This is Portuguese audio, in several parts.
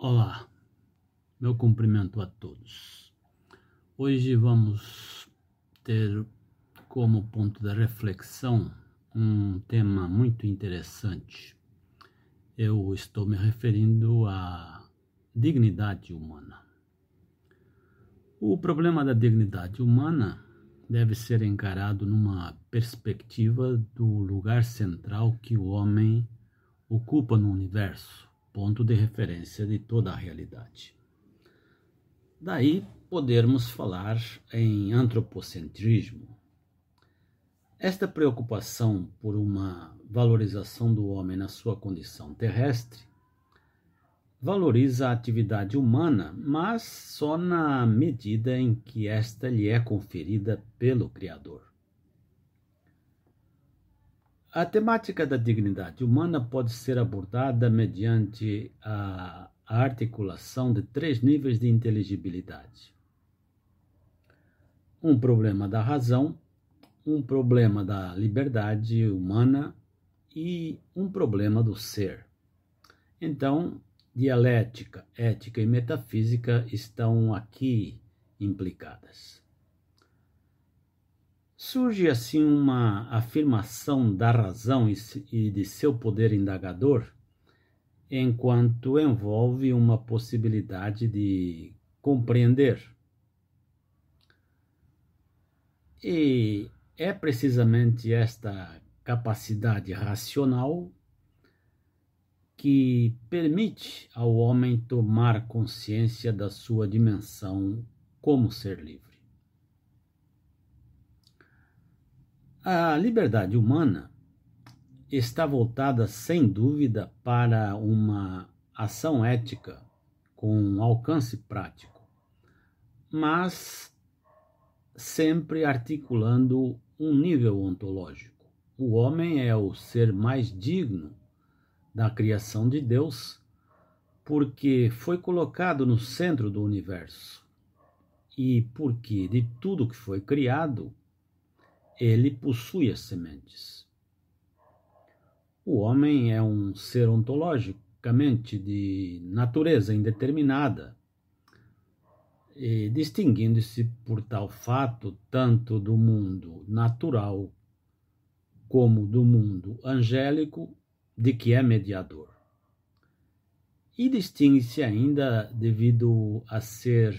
Olá, meu cumprimento a todos. Hoje vamos ter como ponto de reflexão um tema muito interessante. Eu estou me referindo à dignidade humana. O problema da dignidade humana deve ser encarado numa perspectiva do lugar central que o homem ocupa no universo ponto de referência de toda a realidade. Daí podermos falar em antropocentrismo. Esta preocupação por uma valorização do homem na sua condição terrestre valoriza a atividade humana, mas só na medida em que esta lhe é conferida pelo Criador. A temática da dignidade humana pode ser abordada mediante a, articulação de três níveis de inteligibilidade: um problema da razão, um problema da liberdade humana e um problema do ser. Então, dialética, ética e metafísica estão aqui implicadas. Surge assim uma afirmação da razão e de seu poder indagador, enquanto envolve uma possibilidade de compreender. E é precisamente esta capacidade racional que permite ao homem tomar consciência da sua dimensão como ser livre. A liberdade humana está voltada, sem dúvida, para uma ação ética com alcance prático, mas sempre articulando um nível ontológico. O homem é o ser mais digno da criação de Deus, porque foi colocado no centro do universo e porque de tudo que foi criado, ele possui as sementes. O homem é um ser ontologicamente de natureza indeterminada, distinguindo-se por tal fato tanto do mundo natural como do mundo angélico, de que é mediador. E distingue-se ainda devido a ser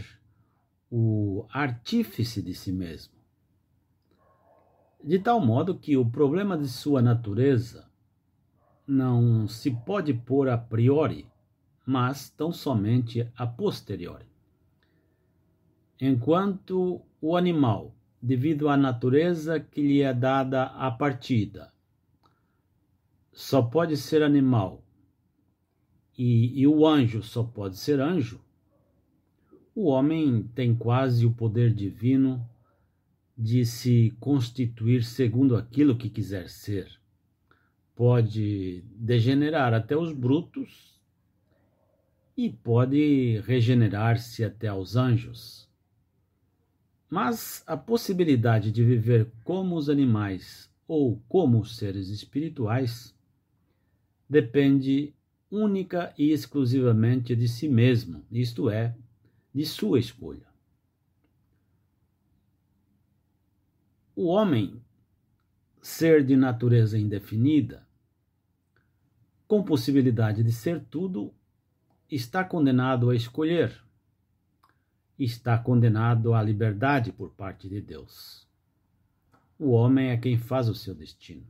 o artífice de si mesmo de tal modo que o problema de sua natureza não se pode pôr a priori, mas tão somente a posteriori. Enquanto o animal, devido à natureza que lhe é dada à partida, só pode ser animal e, e o anjo só pode ser anjo, o homem tem quase o poder divino de se constituir segundo aquilo que quiser ser. Pode degenerar até os brutos e pode regenerar-se até aos anjos. Mas a possibilidade de viver como os animais ou como os seres espirituais depende única e exclusivamente de si mesmo, isto é, de sua escolha. O homem, ser de natureza indefinida, com possibilidade de ser tudo, está condenado a escolher, está condenado à liberdade por parte de Deus. O homem é quem faz o seu destino.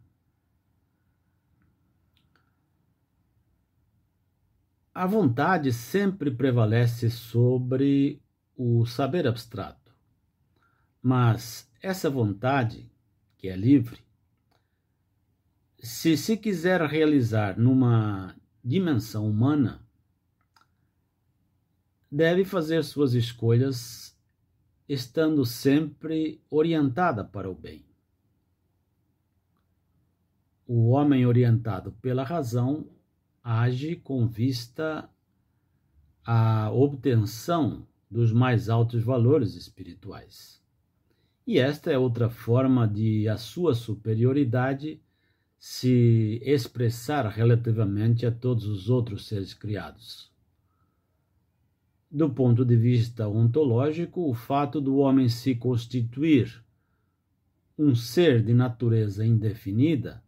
A vontade sempre prevalece sobre o saber abstrato, mas essa vontade, que é livre, se se quiser realizar numa dimensão humana, deve fazer suas escolhas estando sempre orientada para o bem. O homem orientado pela razão age com vista à obtenção dos mais altos valores espirituais. E esta é outra forma de a sua superioridade se expressar relativamente a todos os outros seres criados. do ponto de vista ontológico, o fato do homem se constituir um ser de natureza indefinida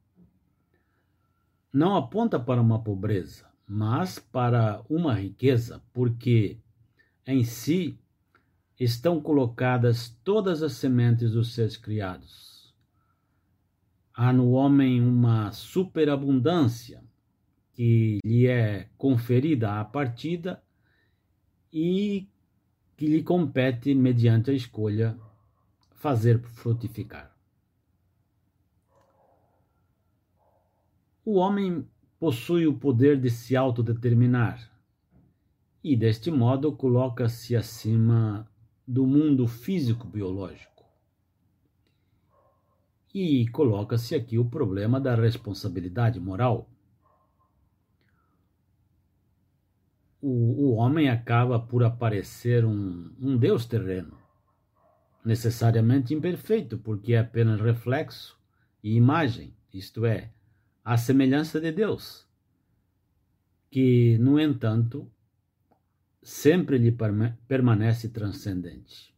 não aponta para uma pobreza, mas para uma riqueza, porque em si estão colocadas todas as sementes dos seres criados. Há no homem uma superabundância que lhe é conferida à partida e que lhe compete, mediante a escolha, fazer frutificar. O homem possui o poder de se autodeterminar e, deste modo, coloca-se acima do mundo físico-biológico. E coloca-se aqui o problema da responsabilidade moral. O, o homem acaba por aparecer um, um Deus terreno, necessariamente imperfeito, porque é apenas reflexo e imagem, isto é, à semelhança de Deus, que, no entanto, sempre lhe permanece transcendente.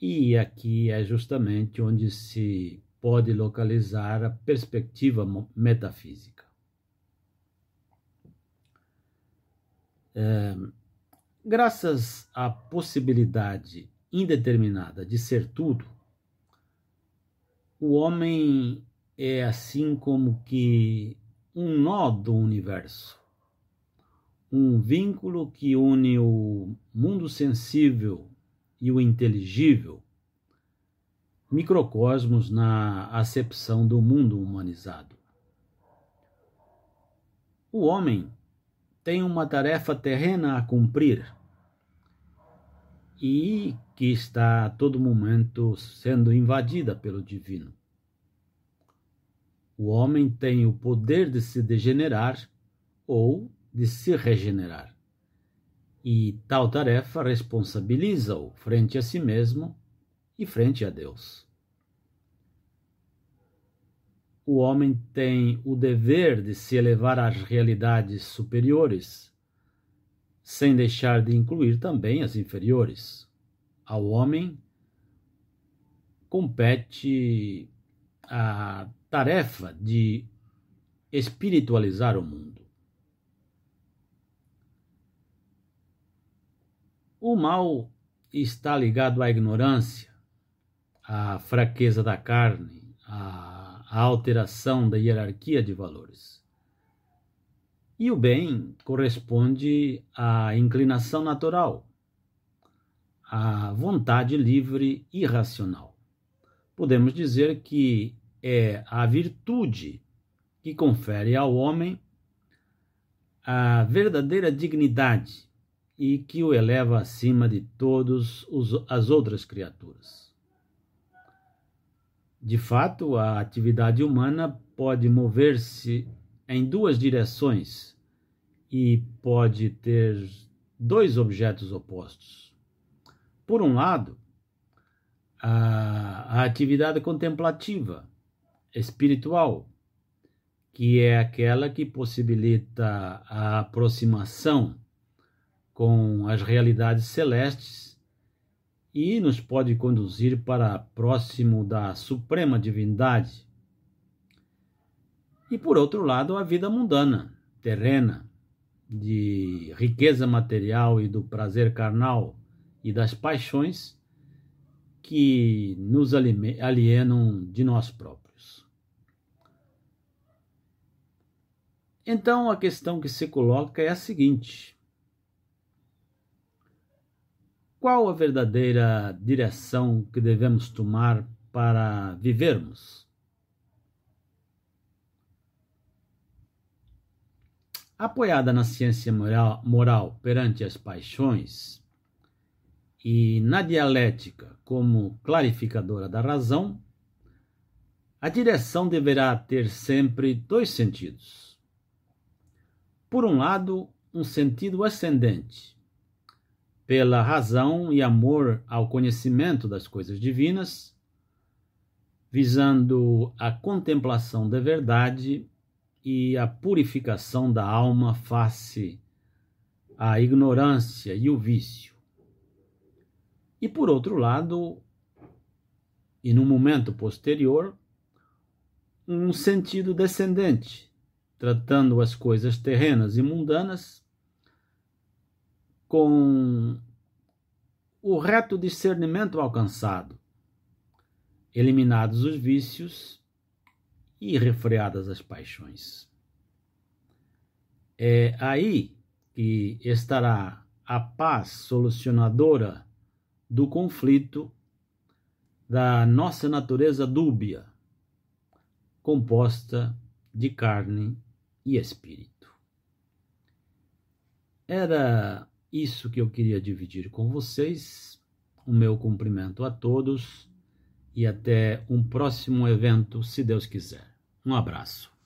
E aqui é justamente onde se pode localizar a perspectiva metafísica. É, graças à possibilidade indeterminada de ser tudo, o homem é assim como que um nó do universo, um vínculo que une o mundo sensível e o inteligível, microcosmos na acepção do mundo humanizado. O homem tem uma tarefa terrena a cumprir e que está a todo momento sendo invadida pelo divino. O homem tem o poder de se degenerar ou de se regenerar. E tal tarefa responsabiliza-o frente a si mesmo e frente a Deus. O homem tem o dever de se elevar às realidades superiores, sem deixar de incluir também as inferiores. Ao homem compete a tarefa de espiritualizar o mundo. O mal está ligado à ignorância, à fraqueza da carne, à, alteração da hierarquia de valores. E o bem corresponde à inclinação natural, à vontade livre e racional. Podemos dizer que é a virtude que confere ao homem a verdadeira dignidade e que o eleva acima de todas as outras criaturas. De fato, a atividade humana pode mover-se em duas direções e pode ter dois objetos opostos. Por um lado, a, a atividade contemplativa, espiritual, que é aquela que possibilita a aproximação com as realidades celestes e nos pode conduzir para próximo da suprema divindade. E por outro lado, a vida mundana, terrena, de riqueza material e do prazer carnal e das paixões que nos alienam de nós próprios. Então a questão que se coloca é a seguinte: qual a verdadeira direção que devemos tomar para vivermos? Apoiada na ciência moral, moral perante as paixões e na dialética como clarificadora da razão, a direção deverá ter sempre dois sentidos por um lado, um sentido ascendente, pela razão e amor ao conhecimento das coisas divinas, visando a contemplação da verdade e a purificação da alma face a ignorância e o vício. E por outro lado, e no momento posterior, um sentido descendente, tratando as coisas terrenas e mundanas com o reto discernimento alcançado, eliminados os vícios e refreadas as paixões. É aí que estará a paz solucionadora do conflito da nossa natureza dúbia, composta de carne e espírito. Era isso que eu queria dividir com vocês. O meu cumprimento a todos e até um próximo evento, se Deus quiser. Um abraço.